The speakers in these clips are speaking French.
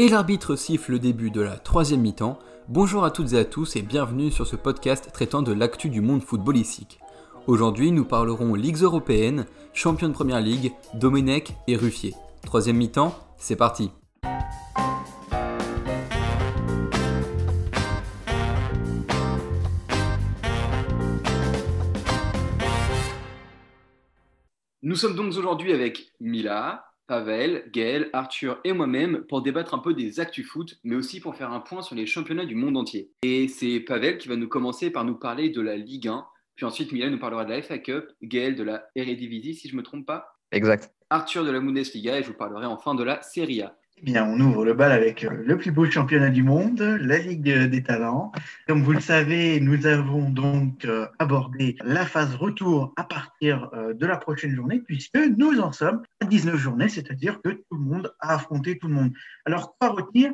Et l'arbitre siffle le début de la troisième mi-temps. Bonjour à toutes et à tous et bienvenue sur ce podcast traitant de l'actu du monde footballistique. Aujourd'hui, nous parlerons Ligues européennes, champion de première ligue, Domenech et Ruffier. Troisième mi-temps, c'est parti. Nous sommes donc aujourd'hui avec Mila, Pavel, Gaël, Arthur et moi-même pour débattre un peu des actus foot, mais aussi pour faire un point sur les championnats du monde entier. Et c'est Pavel qui va nous commencer par nous parler de la Ligue 1, puis ensuite Milan nous parlera de la FA Cup, Gaël de la Eredivisie si je ne me trompe pas. Exact. Arthur de la Bundesliga et je vous parlerai enfin de la Serie A. Eh bien, on ouvre le bal avec euh, le plus beau championnat du monde, la Ligue des Talents. Comme vous le savez, nous avons donc euh, abordé la phase retour à partir euh, de la prochaine journée, puisque nous en sommes à 19 journées, c'est-à-dire que tout le monde a affronté tout le monde. Alors, quoi retenir?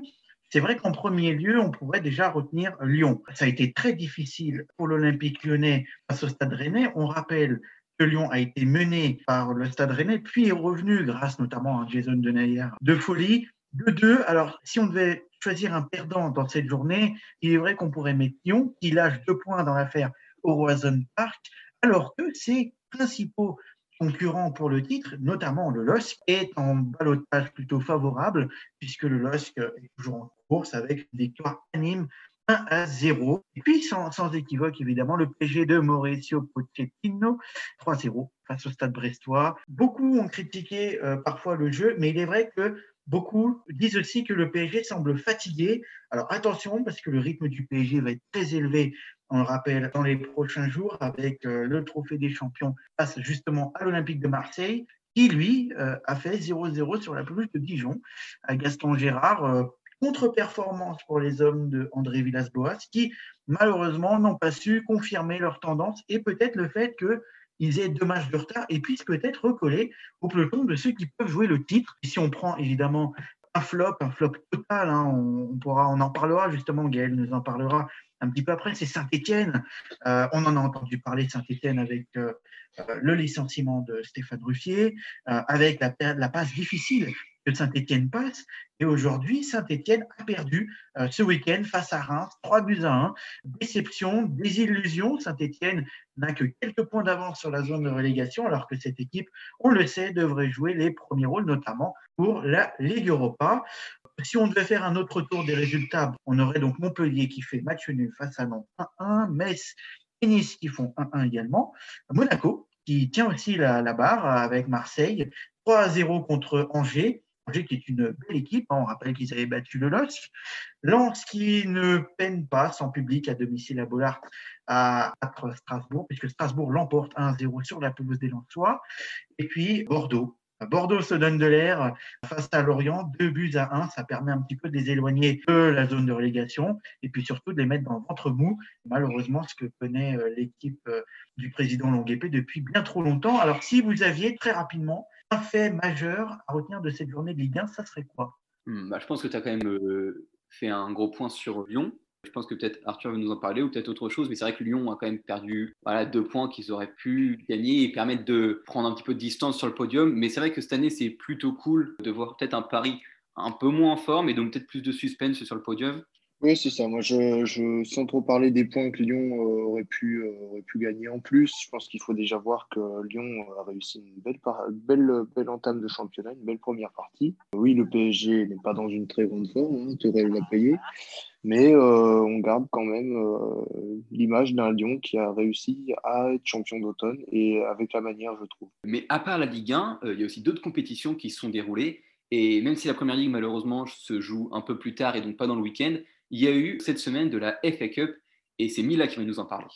C'est vrai qu'en premier lieu, on pourrait déjà retenir Lyon. Ça a été très difficile pour l'Olympique lyonnais face au Stade rennais. On rappelle que Lyon a été mené par le Stade rennais, puis est revenu, grâce notamment à Jason Denayer, de folie. De deux, alors si on devait choisir un perdant dans cette journée, il est vrai qu'on pourrait mettre Lyon, qui lâche deux points dans l'affaire Horizon Park, alors que ses principaux concurrents pour le titre, notamment le LOSC, est en balotage plutôt favorable, puisque le LOSC est toujours en course avec une victoire anime 1 à 0. Et puis, sans, équivoque, évidemment, le PG de Mauricio Pochettino, 3-0 face au Stade Brestois. Beaucoup ont critiqué euh, parfois le jeu, mais il est vrai que Beaucoup disent aussi que le PSG semble fatigué. Alors attention, parce que le rythme du PSG va être très élevé, on le rappelle, dans les prochains jours, avec euh, le trophée des champions face justement à l'Olympique de Marseille, qui lui euh, a fait 0-0 sur la pelouse de Dijon, à Gaston Gérard. Euh, contre-performance pour les hommes de André Villas-Boas, qui malheureusement n'ont pas su confirmer leur tendance et peut-être le fait que ils aient deux matchs de retard et puissent peut-être recoller au peloton de ceux qui peuvent jouer le titre. Et si on prend évidemment un flop, un flop total, hein, on, pourra, on en parlera justement, Gaël nous en parlera un petit peu après, c'est Saint-Étienne. Euh, on en a entendu parler Saint-Étienne avec euh, euh, le licenciement de Stéphane Ruffier, avec la passe difficile que Saint-Etienne passe. Et aujourd'hui, Saint-Etienne a perdu euh, ce week-end face à Reims, 3 buts à 1. Déception, désillusion. Saint-Etienne n'a que quelques points d'avance sur la zone de relégation, alors que cette équipe, on le sait, devrait jouer les premiers rôles, notamment pour la Ligue Europa. Si on devait faire un autre tour des résultats, on aurait donc Montpellier qui fait match nul face à Nantes 1-1, Metz et Nice qui font 1-1 également, Monaco qui tient aussi la, barre avec Marseille, 3 0 contre Angers, qui est une belle équipe. Hein. On rappelle qu'ils avaient battu le LOSC. Lens qui ne peine pas sans public à domicile à Bollard à Strasbourg, puisque Strasbourg l'emporte 1-0 sur la pelouse des Lensois. Et puis Bordeaux. Bordeaux se donne de l'air face à Lorient, deux buts à un, ça permet un petit peu de les éloigner de la zone de relégation et puis surtout de les mettre dans le ventre mou. Malheureusement, ce que connaît euh, l'équipe euh, du président Longuepé depuis bien trop longtemps. Alors si vous aviez très rapidement un fait majeur à retenir de cette journée de Ligue 1, ça serait quoi? Hmm, bah, Je pense que tu as quand même euh, fait un gros point sur Lyon. Je pense que peut-être Arthur va nous en parler ou peut-être autre chose, mais c'est vrai que Lyon a quand même perdu deux points qu'ils auraient pu gagner et permettre de prendre un petit peu de distance sur le podium. Mais c'est vrai que cette année, c'est plutôt cool de voir peut-être un pari un peu moins en forme et donc peut-être plus de suspense sur le podium. Oui, c'est ça. Moi, je, sans trop parler des points que Lyon euh, aurait, pu, euh, aurait pu gagner en plus, je pense qu'il faut déjà voir que Lyon a réussi une belle, belle, belle entame de championnat, une belle première partie. Oui, le PSG n'est pas dans une très grande forme, hein, Tourelle l'a payé, mais euh, on garde quand même l'image d'un Lyon qui a réussi à être champion d'automne et avec la manière, je trouve. Mais à part la Ligue 1, il y a aussi d'autres compétitions qui se sont déroulées. Et même si la première ligue, malheureusement, se joue un peu plus tard et donc pas dans le week-end, il y a eu cette semaine de la FA Cup et c'est Mila qui va nous en parler.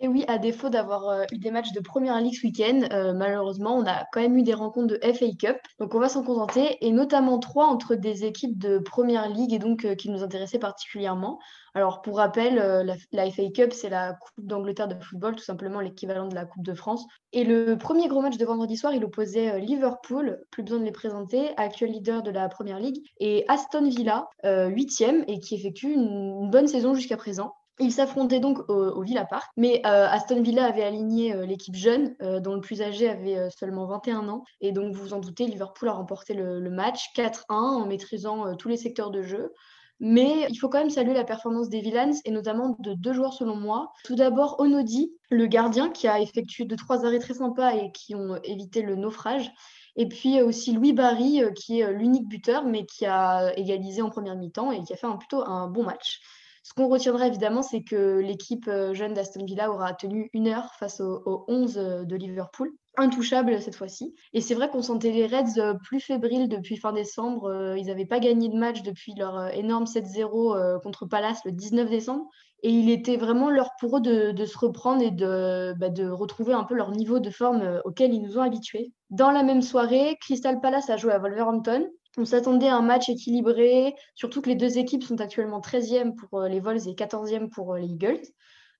Et oui, à défaut d'avoir euh, eu des matchs de première ligue ce week-end, euh, malheureusement, on a quand même eu des rencontres de FA Cup. Donc on va s'en contenter, et notamment trois entre des équipes de première ligue et donc euh, qui nous intéressaient particulièrement. Alors pour rappel, la, FA Cup, c'est la Coupe d'Angleterre de football, tout simplement l'équivalent de la Coupe de France. Et le premier gros match de vendredi soir, il opposait Liverpool, plus besoin de les présenter, actuel leader de la première ligue, et Aston Villa, huitième, et qui effectue une bonne saison jusqu'à présent. Ils s'affrontaient donc au, Villa Park, mais Aston Villa avait aligné l'équipe jeune, dont le plus âgé avait seulement 21 ans. Et donc, vous vous en doutez, Liverpool a remporté le, le match 4-1 en maîtrisant tous les secteurs de jeu. Mais il faut quand même saluer la performance des Villains et notamment de deux joueurs selon moi. Tout d'abord, Onodi, le gardien qui a effectué deux trois arrêts très sympas et qui ont évité le naufrage. Et puis aussi Louis Barry, euh, qui est euh, l'unique buteur, mais qui a égalisé en première mi-temps et qui a fait un, plutôt un bon match. Ce qu'on retiendra évidemment, c'est que l'équipe euh, jeune d'Aston Villa aura tenu une heure face aux, 11 de Liverpool intouchable cette fois-ci. Et c'est vrai qu'on sentait les Reds plus fébriles depuis fin décembre. Ils n'avaient pas gagné de match depuis leur énorme 7-0 contre Palace le 19 décembre. Et il était vraiment l'heure pour eux de, se reprendre et de, bah, de, retrouver un peu leur niveau de forme euh, auquel ils nous ont habitués. Dans la même soirée, Crystal Palace a joué à Wolverhampton. On s'attendait à un match équilibré, surtout que les deux équipes sont actuellement 13e pour euh, les Vols et 14e pour euh, les Eagles.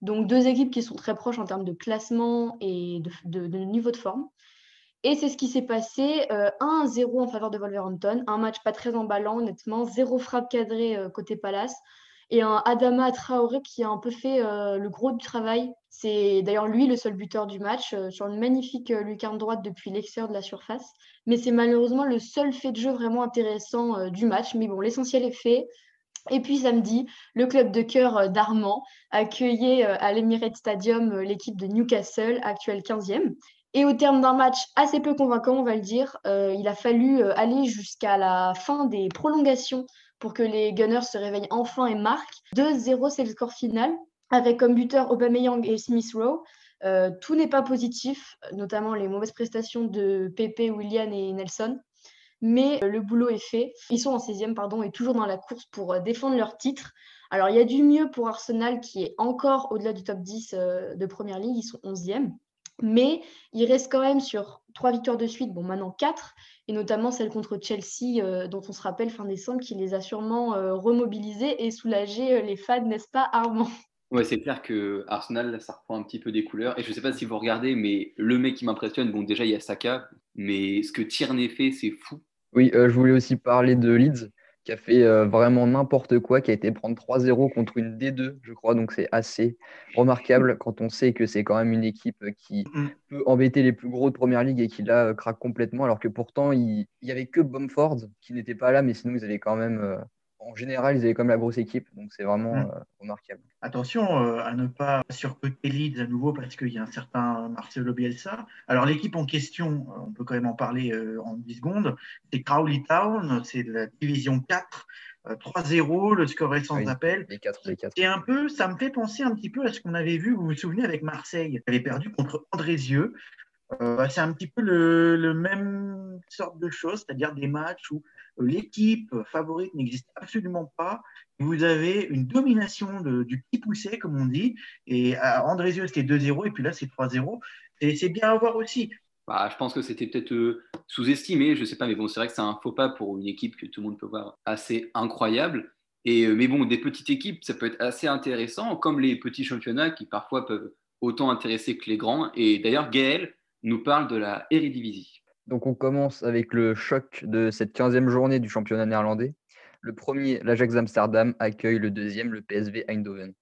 Donc deux équipes qui sont très proches en termes de classement et de, niveau de forme. Et c'est ce qui s'est passé, 1-0 en faveur de Wolverhampton, un match pas très emballant honnêtement, zéro frappe cadrée côté Palace, et un Adama Traoré qui a un peu fait euh, le gros du travail. C'est d'ailleurs lui le seul buteur du match euh, sur une magnifique euh, lucarne droite depuis l'extérieur de la surface. Mais c'est malheureusement le seul fait de jeu vraiment intéressant du match. Mais bon, l'essentiel est fait. Et puis samedi, le club de cœur d'Armand accueillait à l'Emirates Stadium l'équipe de Newcastle, actuelle 15e. Et au terme d'un match assez peu convaincant, on va le dire, il a fallu aller jusqu'à la fin des prolongations pour que les Gunners se réveillent enfin et marquent. 2-0, c'est le score final, avec comme buteur Aubameyang et Smith Rowe. Euh, tout n'est pas positif, notamment les mauvaises prestations de Pepe, William et Nelson. Mais euh, le boulot est fait. Ils sont en 16e pardon, et toujours dans la course pour euh, défendre leur titre. Alors, il y a du mieux pour Arsenal qui est encore au-delà du top 10 de Première Ligue. Ils sont 11e. Mais il reste quand même sur trois victoires de suite, bon maintenant quatre, et notamment celle contre Chelsea, euh, dont on se rappelle fin décembre, qui les a sûrement euh, remobilisés et soulagé euh, les fans, n'est-ce pas Armand? Ouais, c'est clair que Arsenal, ça reprend un petit peu des couleurs. Et je ne sais pas si vous regardez, mais le mec qui m'impressionne, bon déjà il y a Saka, mais ce que Tierney fait, c'est fou. Oui, je voulais aussi parler de Leeds qui a fait euh, vraiment n'importe quoi, qui a été prendre 3-0 contre une D2, je crois. Donc c'est assez remarquable quand on sait que c'est quand même une équipe qui mm. peut embêter les plus gros de Première Ligue et qui là euh, craque complètement, alors que pourtant il n'y avait que Bumford qui n'était pas là, mais sinon ils avaient quand même euh, en général, ils avaient comme la grosse équipe, donc c'est vraiment mm. euh, remarquable. Attention euh, à ne pas surcoter Leeds à nouveau parce qu'il y a un certain Marcelo Bielsa. Alors l'équipe en question, euh, on peut quand même en parler en 10 secondes, c'est Crowley Town, c'est la division 4. 3-0, le score est sans appel. Les 4, les 4. Et un peu, ça me fait penser un petit peu à ce qu'on avait vu, vous vous souvenez, avec Marseille. Elle avait perdu contre Andrézieux. c'est un petit peu le, le, même sorte de choses, c'est-à-dire des matchs où l'équipe favorite n'existe absolument pas. Vous avez une domination du petit poussé, comme on dit. Et à Andrézieux, c'était 2-0, et puis là, c'est 3-0. Et c'est bien à voir aussi. Bah, je pense que c'était peut-être euh, sous-estimé, je ne sais pas, mais bon, c'est vrai que c'est un faux pas pour une équipe que tout le monde peut voir assez incroyable. Et, euh, mais bon, des petites équipes, ça peut être assez intéressant, comme les petits championnats qui parfois peuvent autant intéresser que les grands. Et d'ailleurs, Gaël nous parle de la Eredivisie. Donc on commence avec le choc de cette 15e journée du championnat néerlandais. Le premier, l'Ajax Amsterdam, accueille le deuxième, le PSV Eindhoven.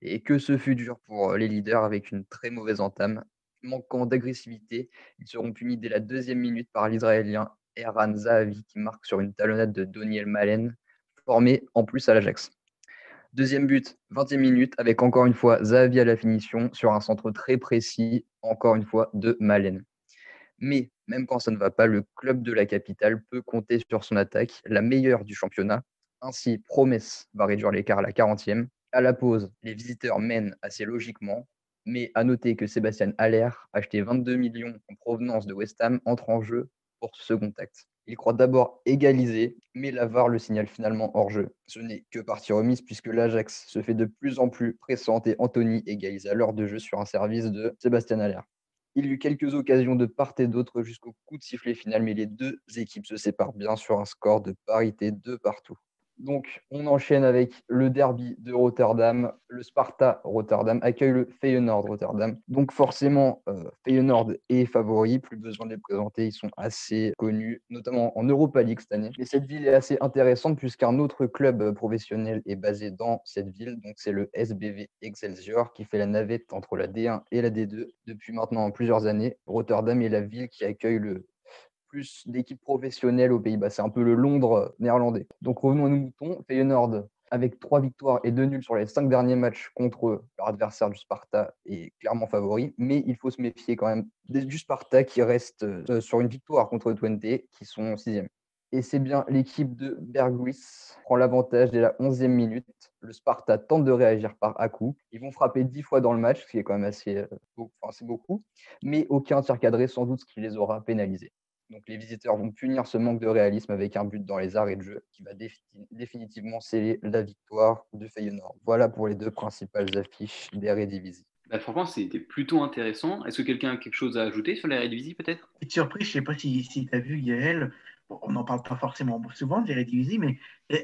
Et que ce fut dur pour euh, les leaders avec une très mauvaise entame. Manquant d'agressivité, ils seront punis dès la deuxième minute par l'Israélien Eran Zahavi qui marque sur une talonnade de Doniel Malen, formé en plus à l'Ajax. Deuxième but, 20e minute, avec encore une fois Zahavi à la finition sur un centre très précis, encore une fois de Malen. Mais même quand ça ne va pas, le club de la capitale peut compter sur son attaque, la meilleure du championnat. Ainsi, Promesse va réduire l'écart à la 40e. À la pause, les visiteurs mènent assez logiquement, mais à noter que Sébastien Haller, acheté 22 millions en provenance de West Ham, entre en jeu pour ce second acte. Il croit d'abord égaliser, mais l'avare le signale finalement hors jeu. Ce n'est que partie remise puisque l'Ajax se fait de plus en plus pressante et Anthony égalise à l'heure de jeu sur un service de Sébastien Haller. Il y eut quelques occasions de part et d'autre jusqu'au coup de sifflet final, mais les deux équipes se séparent bien sur un score de parité de partout. Donc, on enchaîne avec le derby de Rotterdam. Le Sparta Rotterdam accueille le Feyenoord Rotterdam. Donc, forcément, euh, Feyenoord est favori. Plus besoin de les présenter. Ils sont assez connus, notamment en Europa League cette année. Mais cette ville est assez intéressante puisqu'un autre club professionnel est basé dans cette ville. Donc, c'est le SBV Excelsior qui fait la navette entre la D1 et la D2 depuis maintenant plusieurs années. Rotterdam est la ville qui accueille le plus d'équipes professionnelles aux Pays-Bas. C'est un peu le Londres néerlandais. Donc revenons à nos moutons. Feyenoord, avec trois victoires et deux nuls sur les cinq derniers matchs contre leur adversaire du Sparta, est clairement favori. Mais il faut se méfier quand même du Sparta qui reste euh, sur une victoire contre Twente, qui sont sixième. Et c'est bien l'équipe de Bergwis prend l'avantage dès la 11e minute. Le Sparta tente de réagir par à coup. Ils vont frapper 10 fois dans le match, ce qui est quand même assez, euh, beaucoup. Mais aucun tir cadré, sans doute ce qui les aura pénalisés. Donc les visiteurs vont punir ce manque de réalisme avec un but dans les arrêts de jeu qui va définitivement sceller la victoire de Feyenoord. Voilà pour les deux principales affiches des Eredivisie. Bah, franchement, c'était plutôt intéressant. Est-ce que quelqu'un a quelque chose à ajouter sur les Eredivisie peut-être? Petite surprise, je ne sais pas si, si tu as vu Gaël, on n'en parle pas forcément souvent des Eredivisie, mais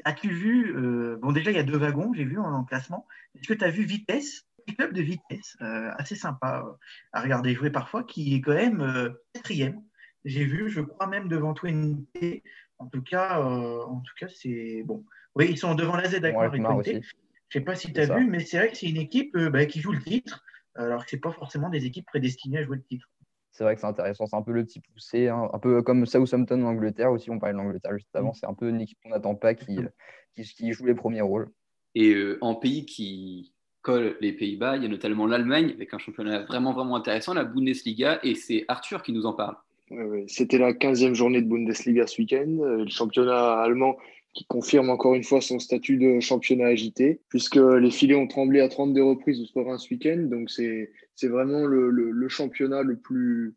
as-tu vu, euh, bon déjà il y a deux wagons, j'ai vu en, classement, est-ce que tu as vu Vitesse? Un club de vitesse, euh, assez sympa euh, à regarder jouer parfois, qui est quand même quatrième j'ai vu, je crois même devant Twente. En tout cas, euh, en tout cas, c'est bon. Oui, ils sont devant la Z d'accord. je ne sais pas si tu as vu, mais c'est vrai que c'est une équipe euh, bah, qui joue le titre, alors que ce pas forcément des équipes prédestinées à jouer le titre. C'est vrai que c'est intéressant, c'est un peu le petit poussé, hein. un peu comme Southampton en Angleterre aussi, on parlait de l'Angleterre juste avant, mm. c'est un peu une équipe qu'on n'attend pas qui, qui, joue les premiers rôles. Et euh, en pays qui colle les Pays-Bas, il y a notamment l'Allemagne avec un championnat vraiment vraiment intéressant, la Bundesliga, et c'est Arthur qui nous en parle. C'était la 15e journée de Bundesliga ce week-end. Euh, le championnat allemand qui confirme encore une fois son statut de championnat agité, puisque les filets ont tremblé à 32 reprises au score ce week-end. Donc, c'est vraiment le, championnat le plus.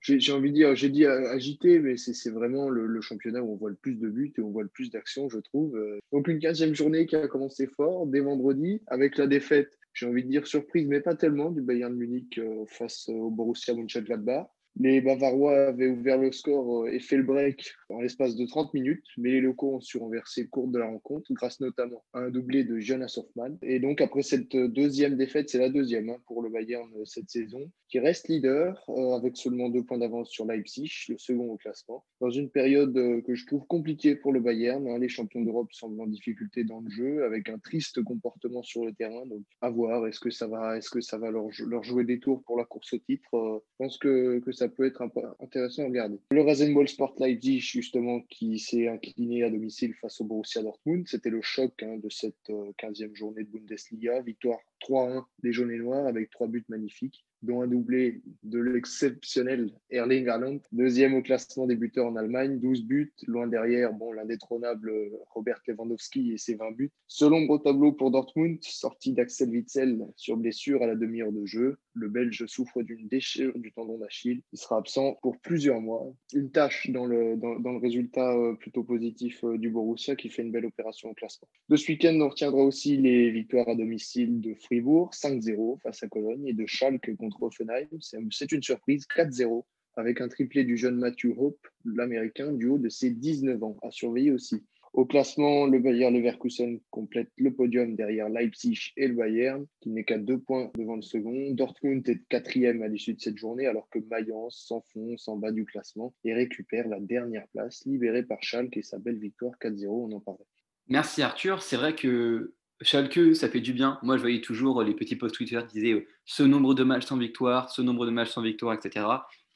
J'ai envie de dire, j'ai dit agité, mais c'est vraiment le, championnat où on voit le plus de buts et on voit le plus d'actions, je trouve. Euh, donc, une 15e journée qui a commencé fort dès vendredi, avec la défaite, j'ai envie de dire surprise, mais pas tellement, du Bayern Munich euh, face au Borussia Mönchengladbach. Les Bavarois avaient ouvert le score euh, et fait le break en l'espace de 30 minutes, mais les locaux ont su renverser le cours de la rencontre, grâce notamment à un doublé de Jonas Hoffmann. Et donc, après cette deuxième défaite, c'est la deuxième hein, pour le Bayern euh, cette saison, qui reste leader euh, avec seulement deux points d'avance sur Leipzig, le second au classement. Dans une période que je trouve compliquée pour le Bayern, hein, les champions d'Europe semblent en difficulté dans le jeu, avec un triste comportement sur le terrain. Donc, à voir, est-ce que ça va, est-ce que ça va leur, jouer des tours pour la course au titre Je pense que, que ça peut être intéressant à regarder. Le Rasenball Sport Leipzig, justement, qui s'est incliné à domicile face au Borussia Dortmund, c'était le choc hein, de cette 15e euh, journée de Bundesliga. Victoire 3-1 des jaunes et noirs avec trois buts magnifiques dont un doublé de l'exceptionnel Erling Haaland, deuxième au classement des buteurs en Allemagne, 12 buts, loin derrière bon, l'indétrônable Robert Lewandowski et ses 20 buts. Selon gros tableau pour Dortmund, sortie d'Axel Witzel sur blessure à la demi-heure de jeu, le Belge souffre d'une déchirure du tendon d'Achille. Il sera absent pour plusieurs mois. Une tâche dans le, dans, le résultat euh, plutôt positif euh, du Borussia qui fait une belle opération au classement. De ce week-end, on retiendra aussi les victoires à domicile de Fribourg, 5-0 face à Cologne, et de Schalke contre Offenheim. C'est une surprise, 4-0, avec un triplé du jeune Matthew Hope, l'Américain, du haut de ses 19 ans, à surveiller aussi. Au classement, le Bayern Leverkusen complète le podium derrière Leipzig et le Bayern, qui n'est qu'à deux points devant le second. Dortmund est quatrième à l'issue de cette journée, alors que Mayence s'enfonce en bas du classement et récupère la dernière place, libérée par Schalke et sa belle victoire 4-0, on en parlait. Merci Arthur. C'est vrai que Schalke, ça fait du bien. Moi, je voyais toujours les petits posts Twitter qui disaient euh, ce nombre de matchs sans victoire, ce nombre de matchs sans victoire, etc.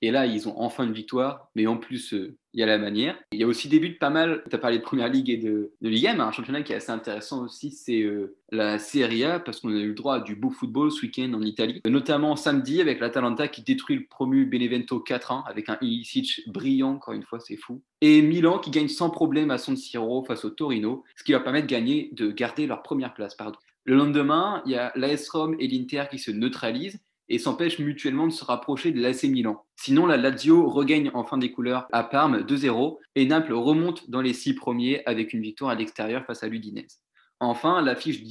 Et là, ils ont enfin une victoire, mais en plus, euh, il y a la manière. Il y a aussi des buts pas mal. Tu as parlé de Première Ligue et de, de Ligue 1, un championnat qui est assez intéressant aussi, c'est euh, la Serie A, parce qu'on a eu le droit à du beau football ce week-end en Italie, notamment samedi avec l'Atalanta qui détruit le promu Benevento 4-1 avec un Ilicic brillant, encore une fois, c'est fou. Et Milan qui gagne sans problème à San Siro face au Torino, ce qui leur permet de gagner, de garder leur première place. Le lendemain, il y a l'AS Rome et l'Inter qui se neutralisent et s'empêchent mutuellement de se rapprocher de l'AC Milan. Sinon, la Lazio regagne enfin des couleurs à Parme 2-0 et Naples remonte dans les six premiers avec une victoire à l'extérieur face à l'Udinese. Enfin, l'affiche du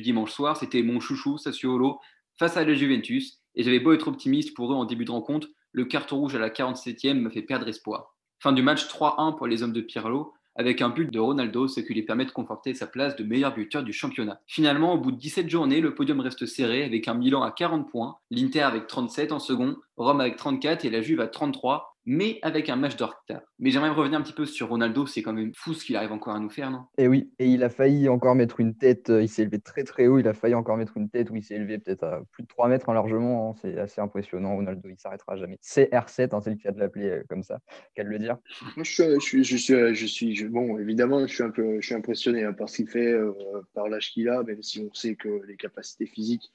dimanche, soir, c'était mon chouchou Sassuolo face à la Juventus et j'avais beau être optimiste pour eux en début de rencontre, le carton rouge à la 47e me fait perdre espoir. Fin du match 3-1 pour les hommes de Pirlo avec un but de Ronaldo, ce qui lui permet de conforter sa place de meilleur buteur du championnat. Finalement, au bout de 17 journées, le podium reste serré avec un Milan à 40 points, l'Inter avec 37 en second, Rome avec 34 et la Juve à 33 mais avec un match de retard. Mais j'aimerais revenir un petit peu sur Ronaldo, c'est quand même fou ce qu'il arrive encore à nous faire, non? Et eh oui, et il a failli encore mettre une tête, euh, il s'est élevé très très haut, il a failli encore mettre une tête où il s'est élevé peut-être à plus de 3 mètres en largement, hein. c'est assez impressionnant, Ronaldo, il s'arrêtera jamais. C'est R7, hein, c'est le cas de l'appeler euh, comme ça, qu'à le dire. Moi, je suis, je suis, je suis, bon, évidemment, je suis un peu, je suis impressionné hein, par ce qu'il fait, euh, par l'âge qu'il a, même si on sait que les capacités physiques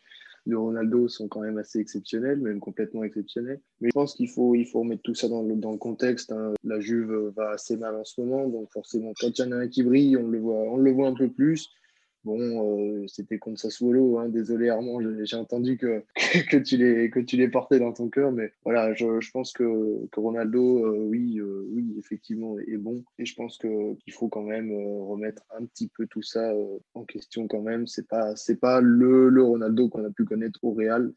de Ronaldo sont quand même assez exceptionnels, même complètement exceptionnels. Mais je pense qu'il faut, il faut remettre tout ça dans dans le contexte. Hein. La Juve va assez mal en ce moment, donc forcément, quand il y en a un qui brille, on le voit, on le voit un peu plus. Bon, euh, c'était contre Sassuolo. Hein. Désolé Armand, j'ai entendu que, que, tu les, que tu les portais dans ton cœur. Mais voilà, je, pense que, que Ronaldo, euh, oui, euh, oui, effectivement, est bon. Et je pense qu'il faut quand même remettre un petit peu tout ça en question quand même. C'est pas, pas le, le Ronaldo qu'on a pu connaître au Real.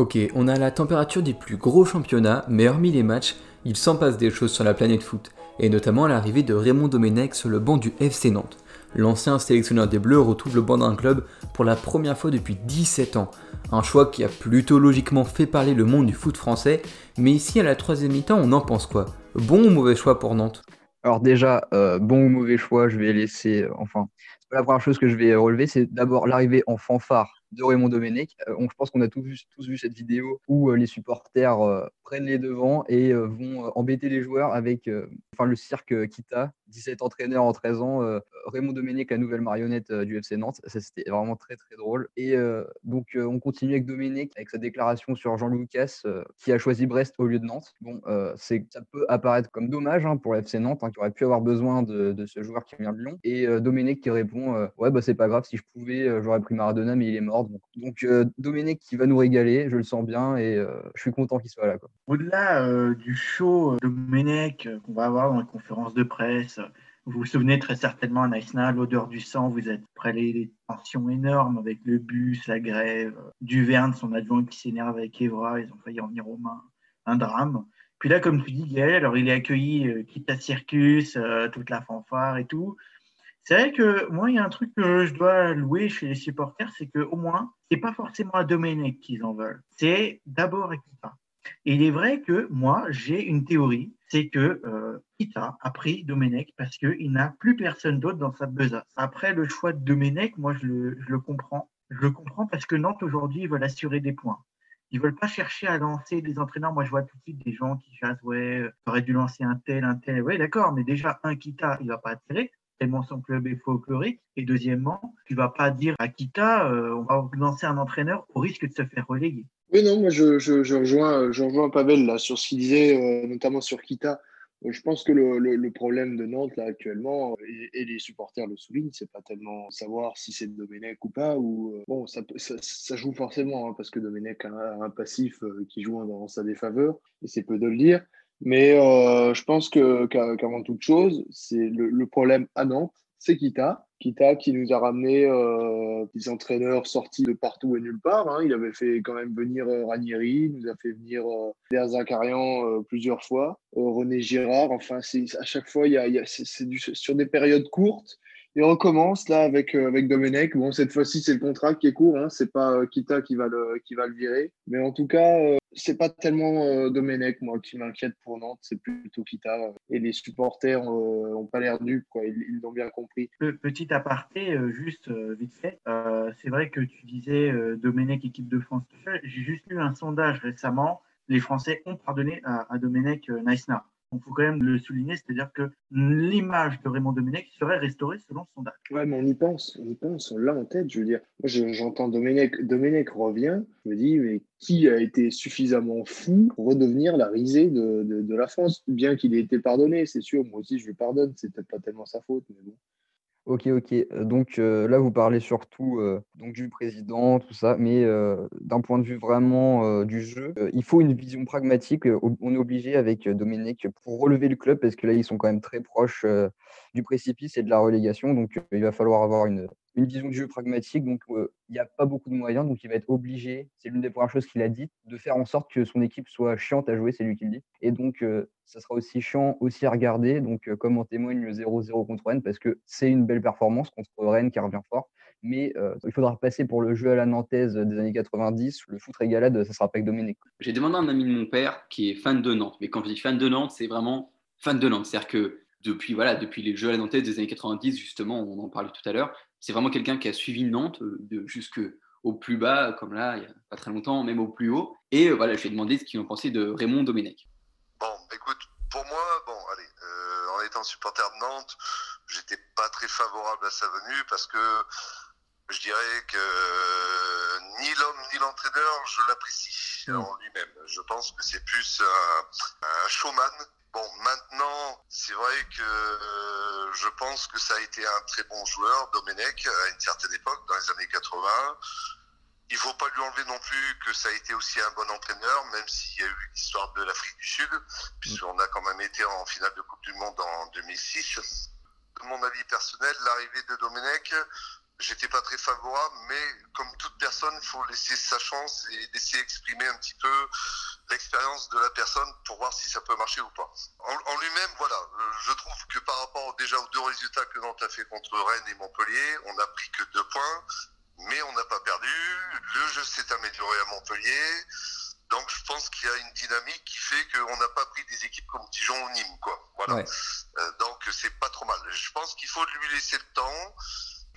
Ok, on a la température des plus gros championnats, mais hormis les matchs, il s'en passe des choses sur la planète foot, et notamment l'arrivée de Raymond Domenech sur le banc du FC Nantes. L'ancien sélectionneur des Bleus retrouve le banc d'un club pour la première fois depuis 17 ans. Un choix qui a plutôt logiquement fait parler le monde du foot français, mais ici à la troisième mi-temps, on en pense quoi? Bon ou mauvais choix pour Nantes? Alors déjà, euh, bon ou mauvais choix, je vais laisser, euh, enfin, la première chose que je vais relever, c'est d'abord l'arrivée en fanfare de Raymond Domenech. Euh, je pense qu'on a tous vu, tous vu, cette vidéo où euh, les supporters euh, prennent les devants et vont embêter les joueurs avec enfin, le cirque Kita, 17 entraîneurs en 13 ans, Raymond Domenech, la nouvelle marionnette du FC Nantes. Ça, c'était vraiment très, très drôle. Et donc, on continue avec Domenech, avec sa déclaration sur Jean Lucas, qui a choisi Brest au lieu de Nantes. Bon, c'est ça peut apparaître comme dommage hein, pour le FC Nantes, hein, qui aurait pu avoir besoin de, ce joueur qui vient de Lyon. Et Domenech qui répond Ouais, bah, c'est pas grave, si je pouvais, j'aurais pris Maradona, mais il est mort. Donc, euh, Domenech qui va nous régaler, je le sens bien et euh, je suis content qu'il soit là. Au-delà euh, du show Domenech qu'on va avoir dans les conférences de presse, vous vous souvenez très certainement à Naïsna, l'odeur du sang, vous êtes près les, tensions énormes avec le bus, la grève, Duverne, son adjoint qui s'énerve avec Evra, ils ont failli en venir mains, un drame. Puis là, comme tu dis, Gaël, alors il est accueilli, quitte à Circus, toute la fanfare et tout. C'est vrai que moi, il y a un truc que je dois louer chez les supporters, c'est qu'au moins, c'est pas forcément à Domenech qu'ils en veulent. C'est d'abord à Kita. Et il est vrai que moi, j'ai une théorie, c'est que euh, Kita a pris Domenech parce qu'il n'a plus personne d'autre dans sa besace. Après le choix de Domenech, moi, je le, comprends. Je le comprends parce que Nantes, aujourd'hui, ils veulent assurer des points. Ils veulent pas chercher à lancer des entraîneurs. Moi, je vois tout de suite des gens qui chassent, ouais, aurait dû lancer un tel, un tel. Ouais, d'accord, mais déjà, un Kita, il va pas attirer tellement son club est folklorique. Et deuxièmement, tu vas pas dire à Kita, euh, on va lancer un entraîneur au risque de se faire reléguer. Oui, non, moi je, je, je rejoins, je rejoins Pavel là, sur ce qu'il disait, euh, notamment sur Kita. Euh, je pense que le, le, problème de Nantes là actuellement, et, les supporters le soulignent, c'est pas tellement savoir si c'est Domenech ou pas, ou bon, ça, ça, joue forcément hein, parce que Domenech a un, passif qui joue dans sa défaveur, et c'est peu de le dire. Mais euh, je pense que qu'avant toute chose, c'est le, problème à Nantes, c'est Kita. Kita qui nous a ramené euh, des entraîneurs sortis de partout et nulle part. Hein. Il avait fait quand même venir euh, Ranieri, il nous a fait venir euh, Zakarian euh, plusieurs fois, René Girard. Enfin, à chaque fois, il y a c'est sur des périodes courtes. Et on commence là avec, avec Domenech. Bon, cette fois-ci, c'est le contrat qui est court. Hein. C'est pas Kita qui va, le, qui va le virer. Mais en tout cas, c'est pas tellement euh, Domenech, moi, qui m'inquiète pour Nantes, c'est plutôt Kita. Et les supporters n'ont pas l'air nus, quoi. Ils l'ont bien compris. Petit aparté, euh, juste euh, vite fait. c'est vrai que tu disais Domenech, équipe de France. J'ai juste lu un sondage récemment. Les Français ont pardonné à, à Domenech Naïsna. Il faut quand même le souligner, c'est-à-dire que l'image de Raymond Domenech serait restaurée selon son date. Ouais, mais on y pense, on y pense, on l'a en tête. Je veux dire, moi j'entends Domenech, Domenech revient, je me dis, mais qui a été suffisamment fou pour redevenir la risée de, de, la France? Bien qu'il ait été pardonné, c'est sûr, moi aussi je lui pardonne, c'est peut-être pas tellement sa faute, mais bon. Ok, ok. Donc là, vous parlez surtout donc du président, tout ça, mais d'un point de vue vraiment du jeu, il faut une vision pragmatique. on est obligé avec Dominique pour relever le club, parce que là, ils sont quand même très proches du précipice et de la relégation. Donc il va falloir avoir une, une vision du jeu pragmatique, donc il n'y a pas beaucoup de moyens, donc il va être obligé, c'est l'une des premières choses qu'il a dites, de faire en sorte que son équipe soit chiante à jouer, c'est lui qui le dit. Et donc, ça sera aussi chiant aussi à regarder, donc comme en témoigne le 0-0 contre Rennes, parce que c'est une belle performance contre Rennes qui revient fort, mais il faudra passer pour le jeu à la nantaise des années 90, le foot régalade, ça sera pas avec Dominique. J'ai demandé à un ami de mon père qui est fan de Nantes, mais quand je dis fan de Nantes, c'est vraiment fan de Nantes, c'est-à-dire que depuis, voilà, depuis les jeux à la nantaise des années 90, justement, on en parlait tout à l'heure, c'est vraiment quelqu'un qui a suivi Nantes euh, de, jusqu'au plus bas, comme là, il n'y a pas très longtemps, même au plus haut. Et euh, voilà, je lui ai demandé ce qu'ils ont pensé de Raymond Domenech. Bon, écoute, pour moi, bon, allez, euh, en étant supporter de Nantes, j'étais pas très favorable à sa venue parce que je dirais que ni l'homme ni l'entraîneur, je l'apprécie en lui-même. Je pense que c'est plus un, un showman Bon, maintenant, c'est vrai que euh, je pense que ça a été un très bon joueur, Domenech, à une certaine époque, dans les années 80. Il faut pas lui enlever non plus que ça a été aussi un bon entraîneur, même s'il y a eu l'histoire de l'Afrique du Sud, puisqu'on a quand même été en finale de Coupe du Monde en 2006. De mon avis personnel, l'arrivée de Domenech, j'étais pas très favorable, mais comme toute personne, il faut laisser sa chance et laisser exprimer un petit peu l'expérience de la personne pour voir si ça peut marcher ou pas. En, lui-même, voilà, euh, je trouve que par rapport déjà aux deux résultats que Nantes a fait contre Rennes et Montpellier, on n'a pris que deux points, mais on n'a pas perdu. Le jeu s'est amélioré à Montpellier. Donc je pense qu'il y a une dynamique qui fait qu'on n'a pas pris des équipes comme Dijon ou Nîmes, quoi. Voilà. Euh, donc c'est pas trop mal. Je pense qu'il faut lui laisser le temps.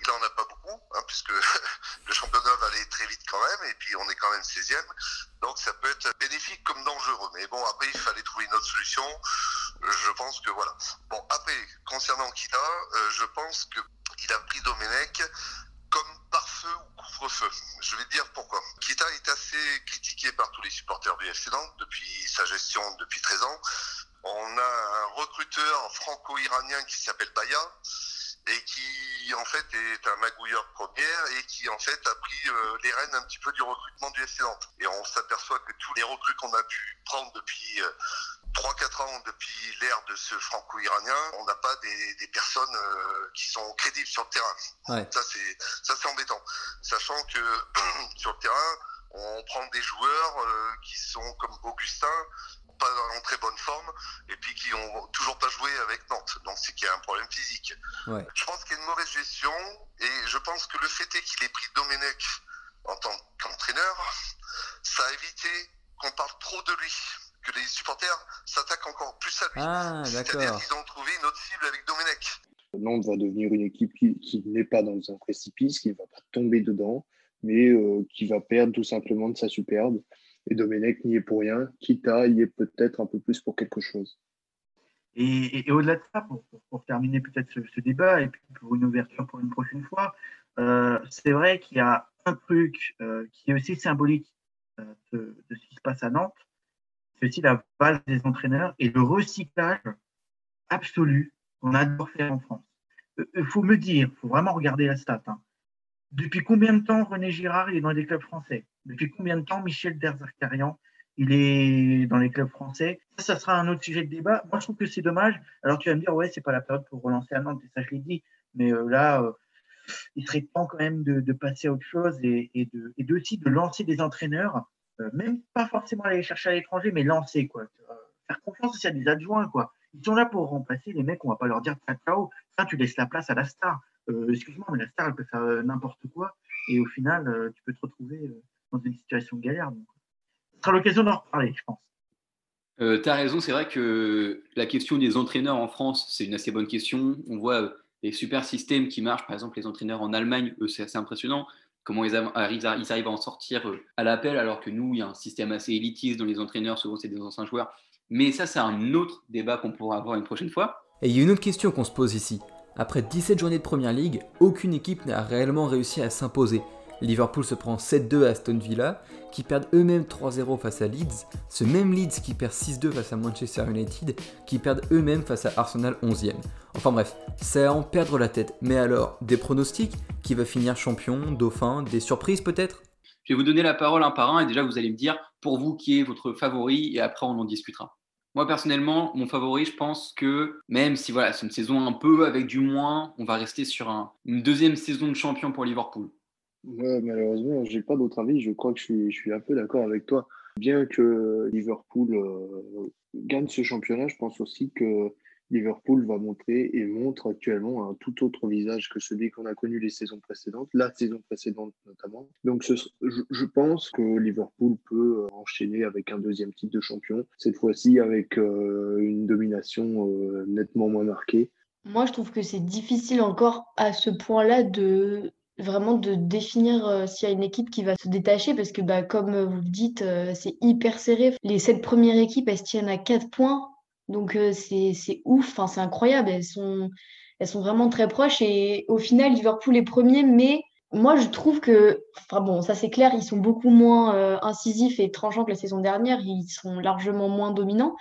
Il n'en a pas beaucoup, hein, puisque le championnat va aller très vite quand même, et puis on est quand même 16e. Donc ça peut être bénéfique comme dangereux. Mais bon, après, il fallait trouver une autre solution. Je pense que voilà. Bon, après, concernant Kita, euh, je pense qu'il a pris Domenech comme par feu ou couvre-feu. Je vais te dire pourquoi. Kita est assez critiqué par tous les supporters du FC Nantes depuis sa gestion depuis 13 ans. On a un recruteur franco-iranien qui s'appelle Baya et qui en fait est un magouilleur première et qui en fait a pris euh, les rênes un petit peu du recrutement du FC Nantes. Et on s'aperçoit que tous les recrues qu'on a pu prendre depuis euh, 3-4 ans, depuis l'ère de ce franco-iranien, on n'a pas des, des personnes euh, qui sont crédibles sur le terrain. Ouais. Ça c'est ça c'est embêtant, sachant que sur le terrain on prend des joueurs euh, qui sont comme Augustin pas en très bonne forme et puis qui ont toujours pas joué avec Nantes. Donc c'est qu'il y a un problème physique. Ouais. Je pense qu'il y a une mauvaise gestion et je pense que le fait est qu'il ait pris Domenech en tant qu'entraîneur, ça a évité qu'on parle trop de lui, que les supporters s'attaquent encore plus à lui. Ah, C'est-à-dire qu'ils ont trouvé une autre cible avec Domenech. Nantes va devenir une équipe qui, qui n'est pas dans un précipice, qui ne va pas tomber dedans, mais euh, qui va perdre tout simplement de sa superbe. Et Domenech n'y est pour rien, Kita y est peut-être un peu plus pour quelque chose. Et, au-delà de ça, pour, terminer peut-être ce, débat et puis pour une ouverture pour une prochaine fois, euh, c'est vrai qu'il y a un truc euh, qui est aussi symbolique euh, de, ce qui se passe à Nantes, c'est aussi la base des entraîneurs et le recyclage absolu qu'on adore faire en France. Il faut me dire, il faut vraiment regarder la stat. hein. Depuis combien de temps René Girard est dans les clubs français? Depuis combien de temps Michel Derzakarian il est dans les clubs français? Ça, ça sera un autre sujet de débat. Moi, je trouve que c'est dommage. Alors, tu vas me dire, ouais, c'est pas la période pour relancer à Nantes, et ça, je l'ai dit. Mais euh, là, euh, il serait temps quand même de, passer à autre chose et, et, de, aussi de lancer des entraîneurs, euh, même pas forcément aller chercher à l'étranger, mais lancer, quoi. Faire confiance aussi à des adjoints, quoi. Ils sont là pour remplacer les mecs, on va pas leur dire ciao. Ça, tu laisses la place à la star. Excuse-moi, mais la star, elle peut faire n'importe quoi. Et au final, tu peux te retrouver dans une situation de galère. Donc, ce sera l'occasion d'en reparler, je pense. Euh, tu as raison, c'est vrai que la question des entraîneurs en France, c'est une assez bonne question. On voit euh, les super systèmes qui marchent, par exemple les entraîneurs en Allemagne, eux, c'est assez impressionnant. Comment ils, av- arrivent à, ils arrivent à en sortir euh, à l'appel, alors que nous, il y a un système assez élitiste dans les entraîneurs, souvent c'est des anciens joueurs. Mais ça, c'est un autre débat qu'on pourra avoir une prochaine fois. Et il y a une autre question qu'on se pose ici. Après 17 journées de Première Ligue, aucune équipe n'a réellement réussi à s'imposer. Liverpool se prend 7-2 à Aston Villa, qui perdent eux-mêmes 3-0 face à Leeds, ce même Leeds qui perd 6-2 face à Manchester United, qui perdent eux-mêmes face à Arsenal 11e. Enfin bref, c'est à en perdre la tête. Mais alors, des pronostics Qui va finir champion, dauphin, des surprises peut-être? Je vais vous donner la parole un par un et déjà vous allez me dire pour vous qui est votre favori et après on en discutera. Moi, personnellement, mon favori, je pense que même si voilà, c'est une saison un peu avec du moins, on va rester sur un, une deuxième saison de champion pour Liverpool. Ouais, malheureusement, j'ai pas d'autre avis. Je crois que je suis, un peu d'accord avec toi. Bien que Liverpool euh, gagne ce championnat, je pense aussi que Liverpool va montrer et montre actuellement un tout autre visage que celui qu'on a connu les saisons précédentes, la saison précédente notamment. Donc je, pense que Liverpool peut euh, enchaîner avec un deuxième titre de champion, cette fois-ci avec euh, une domination nettement moins marquée. Moi, je trouve que c'est difficile encore à ce point-là de vraiment de définir s'il y a une équipe qui va se détacher parce que bah, comme vous le dites, c'est hyper serré. Les sept premières équipes, elles tiennent à 4 points. Donc c'est ouf, c'est incroyable. Elles sont, elles sont vraiment très proches. Et au final, Liverpool est premier, mais moi je trouve que, enfin bon, ça c'est clair, ils sont beaucoup moins incisifs et tranchants que la saison dernière. Ils sont largement moins dominants.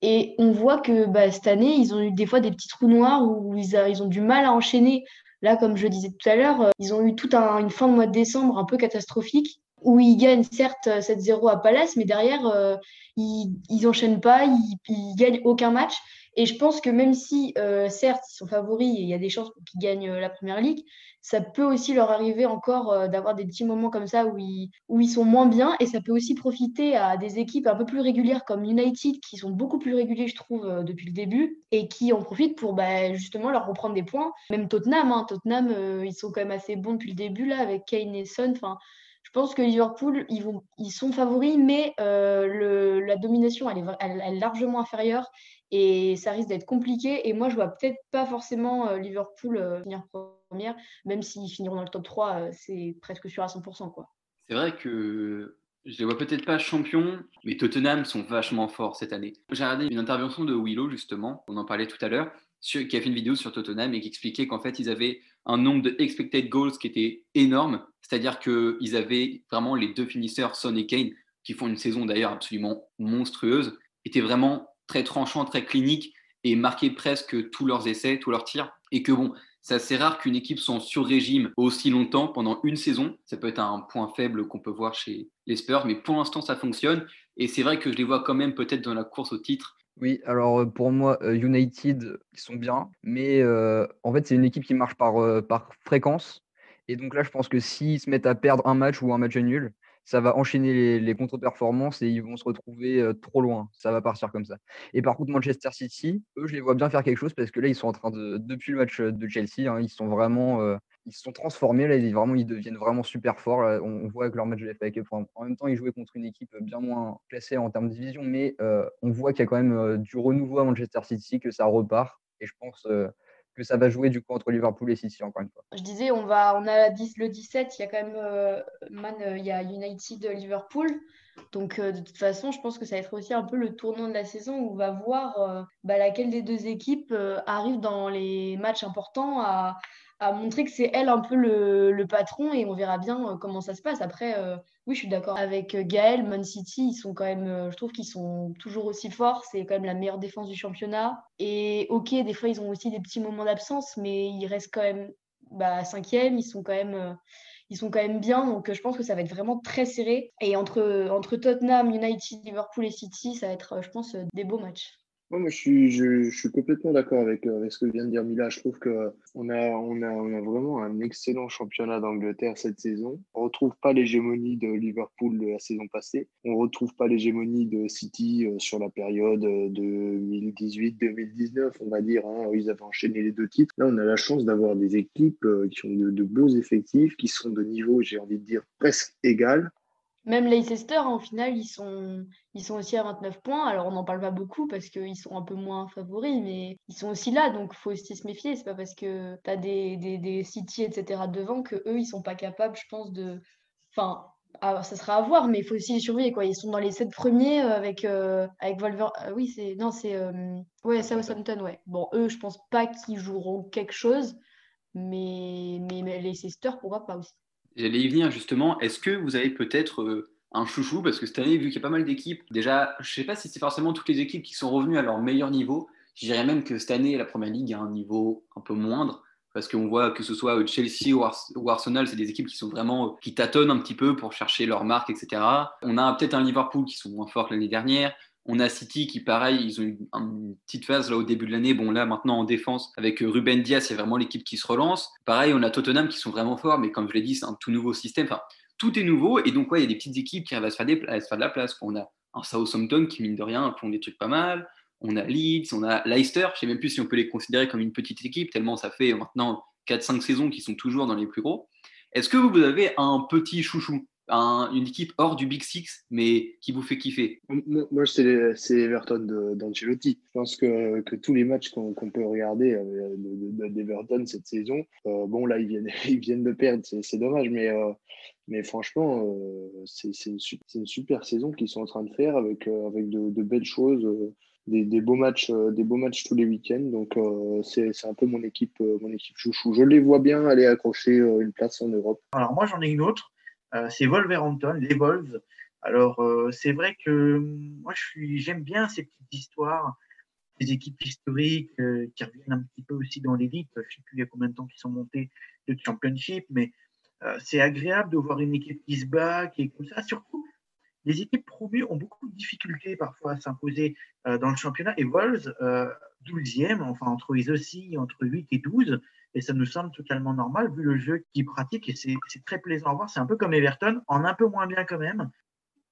Et on voit que bah, cette année, ils ont eu des fois des petits trous noirs où ils ont du mal à enchaîner. Là, comme je disais tout à l'heure, ils ont eu toute une fin de mois de décembre un peu catastrophique où ils gagnent certes 7-0 à Palace, mais derrière, ils, ils enchaînent pas, ils, ils gagnent aucun match. Et je pense que même si, euh, certes, ils sont favoris et il y a des chances qu'ils gagnent euh, la première ligue, ça peut aussi leur arriver encore euh, d'avoir des petits moments comme ça où ils, sont moins bien. Et ça peut aussi profiter à des équipes un peu plus régulières comme United, qui sont beaucoup plus réguliers, je trouve, depuis le début, et qui en profitent pour bah, justement leur reprendre des points. Même Tottenham, hein, Tottenham ils sont quand même assez bons depuis le début, là, avec Kane et Son. Enfin, je pense que Liverpool, ils, sont favoris, mais la domination, elle, est, largement inférieure et ça risque d'être compliqué. Et moi, je vois peut-être pas forcément euh, Liverpool euh, finir première, même s'ils finiront dans le top 3, c'est presque sûr à 100%. Quoi. C'est vrai que je les vois peut-être pas champions, mais Tottenham sont vachement forts cette année. J'ai regardé une intervention de Willow, justement, on en parlait tout à l'heure, qui a fait une vidéo sur Tottenham et qui expliquait qu'en fait, ils avaient un nombre de expected goals qui était énorme. C'est-à-dire qu'ils avaient vraiment les deux finisseurs, Son et Kane, qui font une saison d'ailleurs absolument monstrueuse, étaient vraiment très tranchants, très cliniques et marquaient presque tous leurs essais, tous leurs tirs. Et que bon, c'est assez rare qu'une équipe soit sur régime aussi longtemps pendant une saison. Ça peut être un point faible qu'on peut voir chez les Spurs, mais pour l'instant, ça fonctionne. Et c'est vrai que je les vois quand même peut-être dans la course au titre oui, alors pour moi, United, ils sont bien, mais en fait, c'est une équipe qui marche par, par fréquence. Et donc là, je pense que s'ils se mettent à perdre un match ou un match nul, ça va enchaîner les, contre-performances et ils vont se retrouver trop loin. Ça va partir comme ça. Et par contre, Manchester City, eux, je les vois bien faire quelque chose parce que là, ils sont en train de, depuis le match de Chelsea, hein, ils sont vraiment ils se sont transformés. Là, ils, vraiment, ils deviennent vraiment super forts. on, voit avec leur match de FA. En, même temps, ils jouaient contre une équipe bien moins classée en termes de division, mais euh, on voit qu'il y a quand même euh, du renouveau à Manchester City, que ça repart. Et je pense euh, que ça va jouer du coup entre Liverpool et City encore une fois. Je disais, on va, on a le 17, il y a quand même man, il y a United, Liverpool. Donc de toute façon, je pense que ça va être aussi un peu le tournant de la saison où on va voir bah, laquelle des deux équipes arrive dans les matchs importants à à montrer que c'est elle un peu le, patron et on verra bien euh, comment ça se passe. Après, euh, oui, je suis d'accord avec euh, Gaël, Man City, ils sont quand même, je trouve qu'ils sont toujours aussi forts. C'est quand même la meilleure défense du championnat. Et ok, des fois, ils ont aussi des petits moments d'absence, mais ils restent quand même bah, cinquième. Ils sont quand même. ils sont quand même bien, donc je pense que ça va être vraiment très serré. Et entre, entre Tottenham, United, Liverpool et City, ça va être, je pense, des beaux matchs moi, je suis, je, suis complètement d'accord avec, euh, avec ce que vient de dire Mila. Je trouve qu'on a, on a, on a vraiment un excellent championnat d'Angleterre cette saison. On ne retrouve pas l'hégémonie de Liverpool de la saison passée. On ne retrouve pas l'hégémonie de City euh, sur la période euh, de 2018-2019, on va dire, hein, ils avaient enchaîné les deux titres. Là, on a la chance d'avoir des équipes qui ont de beaux effectifs, qui sont de niveau, j'ai envie de dire, presque égal. Même Leicester, en final, ils sont, ils sont aussi à 29 points. Alors, on n'en parle pas beaucoup parce qu'ils sont un peu moins favoris, mais ils sont aussi là. Donc, il faut aussi se méfier. C'est pas parce que tu as des, des, des, City, etc. devant que eux ils sont pas capables, je pense, de. Enfin, ça sera à voir, mais il faut aussi les surveiller. Quoi. Ils sont dans les 7 premiers euh, avec, euh, avec. Euh, oui, c'est. Non, c'est. Ouais, Southampton, ouais. Bon, eux, je pense pas qu'ils joueront quelque chose, mais, mais, mais Leicester, pourquoi pas aussi. J'allais y venir justement. Est-ce que vous avez peut-être euh, un chouchou? Parce que cette année, vu qu'il y a pas mal d'équipes, déjà, je ne sais pas si c'est forcément toutes les équipes qui sont revenues à leur meilleur niveau. Je dirais même que cette année, la Première Ligue a un niveau un peu moindre. Parce qu'on voit que ce soit Chelsea ou, Arsenal, c'est des équipes qui sont vraiment euh, qui tâtonnent un petit peu pour chercher leur marque, etc. On a peut-être un Liverpool qui sont moins forts que l'année dernière. On a City qui, pareil, ils ont une petite phase là au début de l'année. Bon, là, maintenant en défense, avec Ruben Diaz, c'est vraiment l'équipe qui se relance. Pareil, on a Tottenham qui sont vraiment forts, mais comme je l'ai dit, c'est un tout nouveau système. Enfin, tout est nouveau. Et donc, ouais, il y a des petites équipes qui arrivent à se faire, de la place. On a un Southampton qui, mine de rien, font des trucs pas mal. On a Leeds, on a Leicester. Je sais même plus si on peut les considérer comme une petite équipe, tellement ça fait maintenant 4-5 saisons qui sont toujours dans les plus gros. Est-ce que vous avez un petit chouchou? Une équipe hors du Big Six, mais qui vous fait kiffer. Moi, c'est Everton d'Ancelotti. Je pense que, que, tous les matchs qu'on peut regarder euh, d'Everton cette saison, euh, bon, là, ils viennent, ils viennent de perdre, c'est dommage, mais, euh, mais franchement, c'est une, une, super saison qu'ils sont en train de faire avec, avec de, belles choses. Des, des, beaux matchs des beaux matchs tous les week-ends. Donc c'est un peu mon équipe mon équipe chouchou. Je les vois bien aller accrocher une place en Europe. Alors moi j'en ai une autre c'est Wolverhampton, les Wolves. Alors, euh, c'est vrai que hum, moi, j'aime bien ces petites histoires, ces équipes historiques euh, qui reviennent un petit peu aussi dans l'élite. Je ne sais plus il y a combien de temps qu'ils sont montés de championship, mais c'est agréable de voir une équipe qui se bat, qui est comme ça. Surtout, les équipes promues ont beaucoup de difficultés parfois à s'imposer dans le championnat. Et Wolves, 12e, enfin entre ils aussi, entre 8 et 12, et ça nous semble totalement normal vu le jeu qu'ils pratiquent et c'est très plaisant à voir. C'est un peu comme Everton, en un peu moins bien quand même.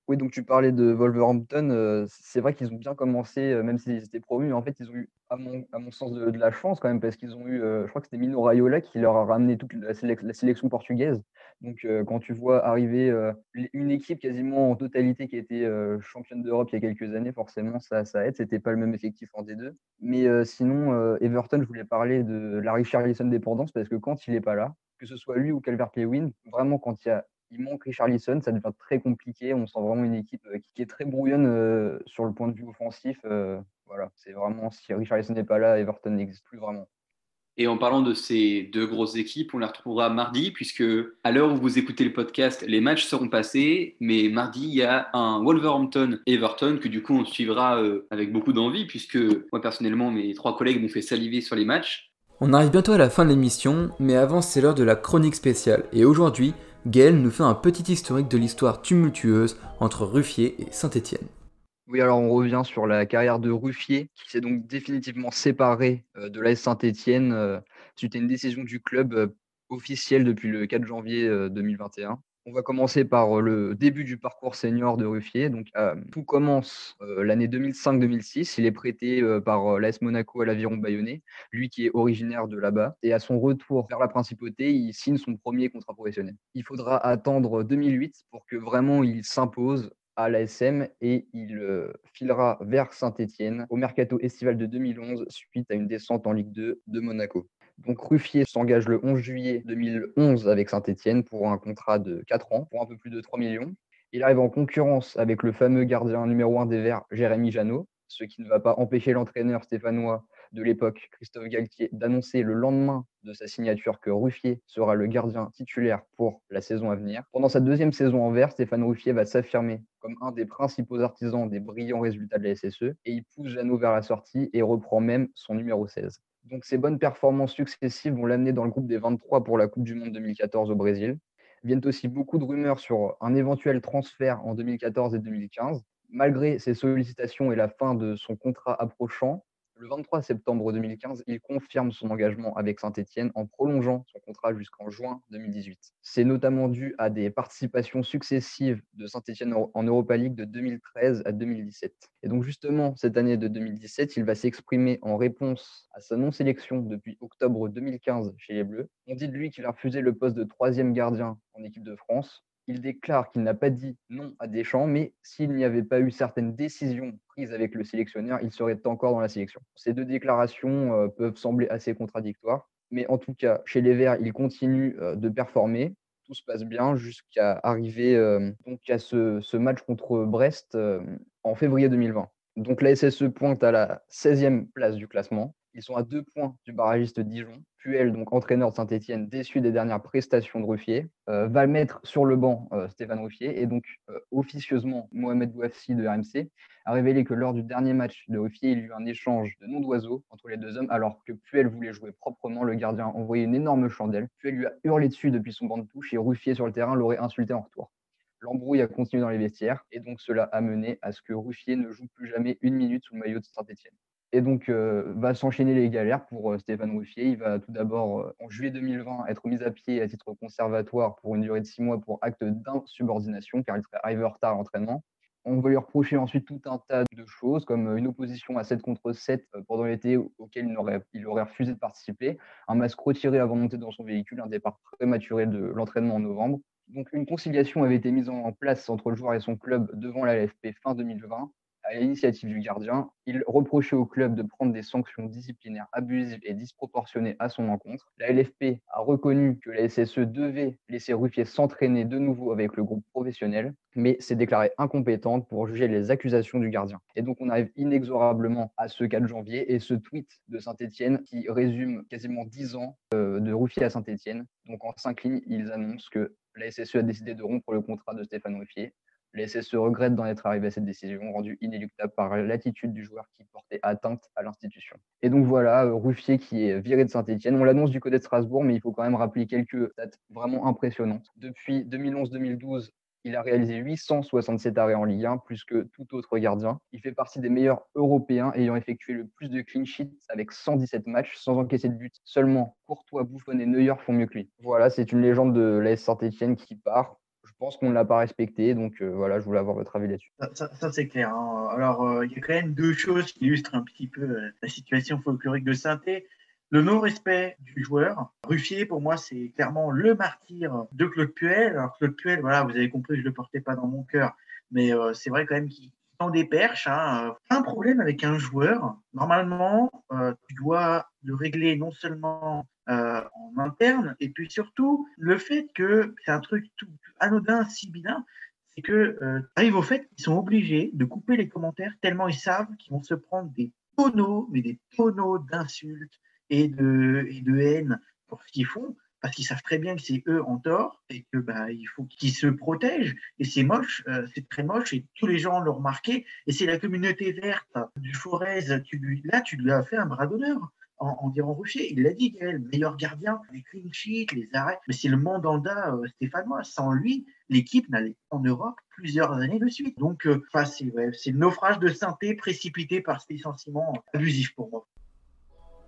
Oui, donc tu parlais de Wolverhampton. Euh, c'est vrai qu'ils ont bien commencé, euh, même s'ils étaient promus. En fait, ils ont eu, à mon, sens, de, la chance quand même, parce qu'ils ont eu, euh, je crois que c'était Mino Raiola qui leur a ramené toute la, sélection portugaise. Donc, quand tu vois arriver une équipe quasiment en totalité qui été championne d'Europe il y a quelques années, forcément, ça, ça aide. C'était pas le même effectif en D2. Mais sinon, Everton, je voulais parler de la Richarlison dépendance, parce que quand il n'est pas là, que ce soit lui ou Calvert-Lewin, vraiment, quand il y a il manque Richarlison, ça devient très compliqué. On sent vraiment une équipe euh, qui est très brouillonne euh, sur le point de vue offensif. Euh, voilà, c'est vraiment si Richarlison n'est pas là, Everton n'existe plus vraiment. Et en parlant de ces deux grosses équipes, on les retrouvera mardi, puisque à l'heure où vous écoutez le podcast, les matchs seront passés. Mais mardi, il y a un Wolverhampton-Everton que du coup on suivra avec beaucoup d'envie, puisque moi personnellement, mes trois collègues m'ont fait saliver sur les matchs. On arrive bientôt à la fin de l'émission, mais avant c'est l'heure de la chronique spéciale. Et aujourd'hui, Gaël nous fait un petit historique de l'histoire tumultueuse entre Ruffier et Saint-Étienne. Oui, alors on revient sur la carrière de Ruffier, qui s'est donc définitivement séparé euh, de l'AS Saint-Étienne euh, suite à une décision du club euh, officielle depuis le 4 janvier 2021. On va commencer par le début du parcours senior de Ruffier. Donc, tout commence l'année 2005-2006. Il est prêté par l'AS Monaco à l'Aviron Bayonnais, lui qui est originaire de là-bas. Et à son retour vers la principauté, il signe son premier contrat professionnel. Il faudra attendre 2008 pour que vraiment il s'impose à l'ASM et il filera vers Saint-Étienne au mercato estival de 2011 suite à une descente en Ligue 2 de Monaco. Donc Ruffier s'engage le 11 juillet 2011 avec Saint-Etienne pour un contrat de 4 ans, pour un peu plus de 3 millions. Il arrive en concurrence avec le fameux gardien numéro 1 des Verts, Jérémy Janot, ce qui ne va pas empêcher l'entraîneur stéphanois de l'époque, Christophe Galtier, d'annoncer le lendemain de sa signature que Ruffier sera le gardien titulaire pour la saison à venir. Pendant sa deuxième saison en vert, Stéphane Ruffier va s'affirmer comme un des principaux artisans des brillants résultats de la SSE et il pousse Janot vers la sortie et reprend même son numéro 16. Donc ces bonnes performances successives vont l'amener dans le groupe des 23 pour la Coupe du Monde 2014 au Brésil. Viennent aussi beaucoup de rumeurs sur un éventuel transfert en 2014 et 2015. Malgré ces sollicitations et la fin de son contrat approchant, le 23 septembre 2015, il confirme son engagement avec Saint-Etienne en prolongeant son contrat jusqu'en juin 2018. C'est notamment dû à des participations successives de Saint-Etienne en Europa League de 2013 à 2017. Et donc justement, cette année de 2017, il va s'exprimer en réponse à sa non-sélection depuis octobre 2015 chez les Bleus. On dit de lui qu'il a refusé le poste de troisième gardien en équipe de France il déclare qu'il n'a pas dit non à Deschamps, mais s'il n'y avait pas eu certaines décisions prises avec le sélectionneur, il serait encore dans la sélection. Ces deux déclarations euh, peuvent sembler assez contradictoires, mais en tout cas, chez les Verts, il continue euh, de performer. Tout se passe bien jusqu'à arriver euh, à ce, match contre Brest en février 2020. Donc la SSE pointe à la 16e place du classement. Ils sont à deux points du barragiste Dijon. Puel, donc entraîneur de Saint-Etienne, déçu des dernières prestations de Ruffier, euh, va mettre sur le banc euh, Stéphane Ruffier. Et donc, euh, officieusement, Mohamed Bouafsi de RMC a révélé que lors du dernier match de Ruffier, il y a eu un échange de noms d'oiseaux entre les deux hommes, alors que Puel voulait jouer proprement. Le gardien a envoyé une énorme chandelle. Puel lui a hurlé dessus depuis son banc de touche et Ruffier sur le terrain l'aurait insulté en retour. L'embrouille a continué dans les vestiaires et donc cela a mené à ce que Ruffier ne joue plus jamais une minute sous le maillot de Saint-Etienne. Et donc, euh, va s'enchaîner les galères pour euh, Stéphane Ruffier. Il va tout d'abord, euh, en juillet 2020, être mis à pied à titre conservatoire pour une durée de six mois pour acte d'insubordination, car il serait arrivé en retard à l'entraînement. On va lui reprocher ensuite tout un tas de choses, comme une opposition à 7 contre 7 pendant l'été auquel il aurait, refusé de participer, un masque retiré avant de monter dans son véhicule, un départ prématuré de l'entraînement en novembre. Donc, une conciliation avait été mise en place entre le joueur et son club devant la LFP fin 2020 à l'initiative du gardien, il reprochait au club de prendre des sanctions disciplinaires abusives et disproportionnées à son encontre. La LFP a reconnu que la SSE devait laisser Ruffier s'entraîner de nouveau avec le groupe professionnel, mais s'est déclarée incompétente pour juger les accusations du gardien. Et donc on arrive inexorablement à ce 4 janvier et ce tweet de Saint-Etienne qui résume quasiment 10 ans euh, de Ruffier à Saint-Etienne. Donc en cinq lignes, ils annoncent que la SSE a décidé de rompre le contrat de Stéphane Ruffier les SSE regrettent d'en être arrivé à cette décision, rendue inéluctable par l'attitude du joueur qui portait atteinte à l'institution. Et donc voilà, euh, Ruffier qui est viré de Saint-Etienne. On l'annonce du côté de Strasbourg, mais il faut quand même rappeler quelques dates vraiment impressionnantes. Depuis 2011-2012, il a réalisé 867 arrêts en Ligue 1, plus que tout autre gardien. Il fait partie des meilleurs européens ayant effectué le plus de clean sheets avec 117 matchs sans encaisser de but. Seulement Courtois, Buffon et Neuer font mieux que lui. Voilà, c'est une légende de l'AS Saint-Etienne qui part pense qu'on ne l'a pas respecté. Donc euh, voilà, je voulais avoir votre avis là-dessus. Ça, c'est clair. Hein. Alors, euh, il y a quand même deux choses qui illustrent un petit peu euh, la situation folklorique de Sainté. Le non-respect du joueur. Ruffier, pour moi, c'est clairement le martyr de Claude Puel. Alors, Claude Puel, voilà, vous avez compris, je ne le portais pas dans mon cœur, mais c'est vrai quand même qu'il des perches. Hein. Un problème avec un joueur, normalement, tu dois le régler non seulement euh, en interne. Et puis surtout, le fait que c'est un truc tout, anodin, si c'est que euh, arrive au fait qu'ils sont obligés de couper les commentaires tellement ils savent qu'ils vont se prendre des tonneaux, mais des tonneaux d'insultes et de, et de haine pour ce qu'ils font parce qu'ils savent très bien que c'est eux en tort et que bah il faut qu'ils se protègent et c'est moche, euh, c'est très moche et tous les gens l'ont remarqué et c'est la communauté verte du Forez, tu là tu lui as fait un bras d'honneur en, en diront Rocher. Il l'a dit, Gaël, meilleur gardien, les clean sheets, les arrêts. Mais c'est le mandanda euh, stéphanois. Sans lui, l'équipe n'allait pas en Europe plusieurs années de suite. Donc, euh, c'est le naufrage de synthé précipité par ce licenciement abusif pour moi.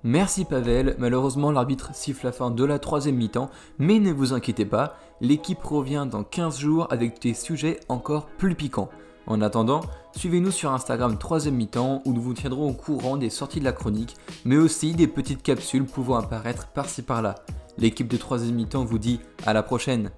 Merci Pavel, malheureusement l'arbitre siffle la fin de la troisième mi-temps, mais ne vous inquiétez pas, l'équipe revient dans 15 jours avec des sujets encore plus piquants. En attendant, suivez-nous sur Instagram 3ème mi-temps où nous vous tiendrons au courant des sorties de la chronique, mais aussi des petites capsules pouvant apparaître par-ci par-là. L'équipe de 3ème mi-temps vous dit à la prochaine